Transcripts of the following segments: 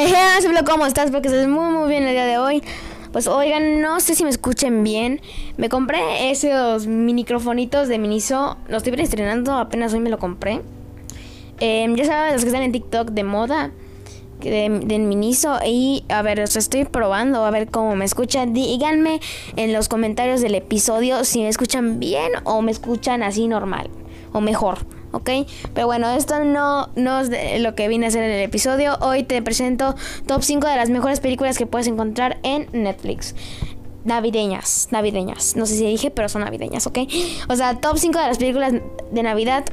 Hey, ¿cómo estás? Porque estás muy muy bien el día de hoy. Pues oigan, no sé si me escuchen bien. Me compré esos microfonitos de Miniso. Los estoy estrenando, apenas hoy me lo compré. Em, ya saben, los que están en TikTok de moda. De, de, Miniso y a ver, os estoy probando a ver cómo me escuchan. Díganme en los comentarios del episodio si me escuchan bien o me escuchan así normal o mejor. ¿Ok? Pero bueno, esto no, no es lo que vine a hacer en el episodio. Hoy te presento top 5 de las mejores películas que puedes encontrar en Netflix. Navideñas, navideñas. No sé si dije, pero son navideñas, ¿ok? O sea, top 5 de las películas de Navidad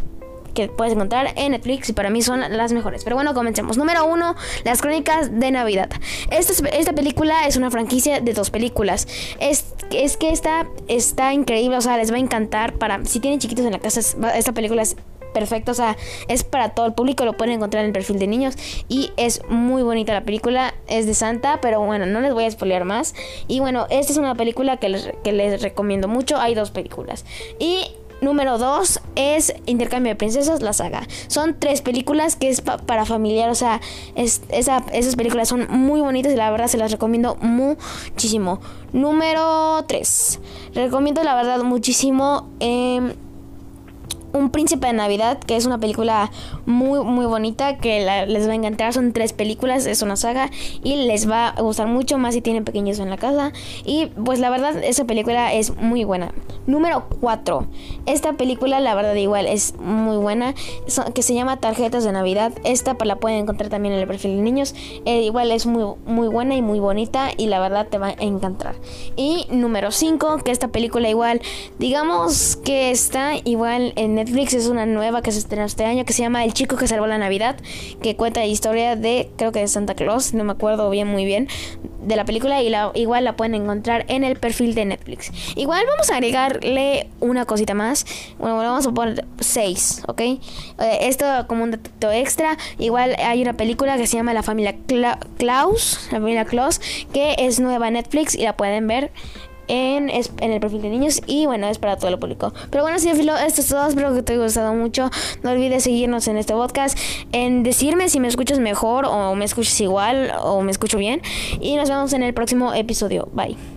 que puedes encontrar en Netflix y para mí son las mejores. Pero bueno, comencemos. Número 1, Las Crónicas de Navidad. Esta, esta película es una franquicia de dos películas. Es, es que esta está increíble, o sea, les va a encantar. Para si tienen chiquitos en la casa, esta película es perfecto, o sea, es para todo el público, lo pueden encontrar en el perfil de niños y es muy bonita la película, es de Santa, pero bueno, no les voy a spoilear más. Y bueno, esta es una película que les, que les recomiendo mucho, hay dos películas. Y Número 2 es Intercambio de Princesas, la saga. Son tres películas que es para familiar, o sea, es, esas películas son muy bonitas y la verdad se las recomiendo muchísimo. Número 3. Recomiendo la verdad muchísimo eh, un príncipe de Navidad, que es una película muy, muy bonita, que les va a encantar. Son tres películas, es una saga y les va a gustar mucho más si tienen pequeños en la casa. Y pues la verdad, esa película es muy buena. Número 4. Esta película, la verdad, igual es muy buena, que se llama Tarjetas de Navidad. Esta la pueden encontrar también en el perfil de niños. Eh, igual es muy, muy buena y muy bonita y la verdad te va a encantar. Y número 5, que esta película igual, digamos que está igual en Netflix es una nueva que se estrenó este año que se llama El chico que salvó la Navidad, que cuenta la historia de, creo que de Santa Claus, no me acuerdo bien muy bien, de la película y la, igual la pueden encontrar en el perfil de Netflix. Igual vamos a agregarle una cosita más, bueno, vamos a poner 6, ¿ok? Eh, esto como un dato extra, igual hay una película que se llama La familia Klaus, la familia Klaus, que es nueva Netflix y la pueden ver en, en, el perfil de niños y bueno, es para todo el público. Pero bueno, sí, Filo, esto es todo. Espero que te haya gustado mucho. No olvides seguirnos en este podcast, en decirme si me escuchas mejor o me escuchas igual o me escucho bien. Y nos vemos en el próximo episodio. Bye.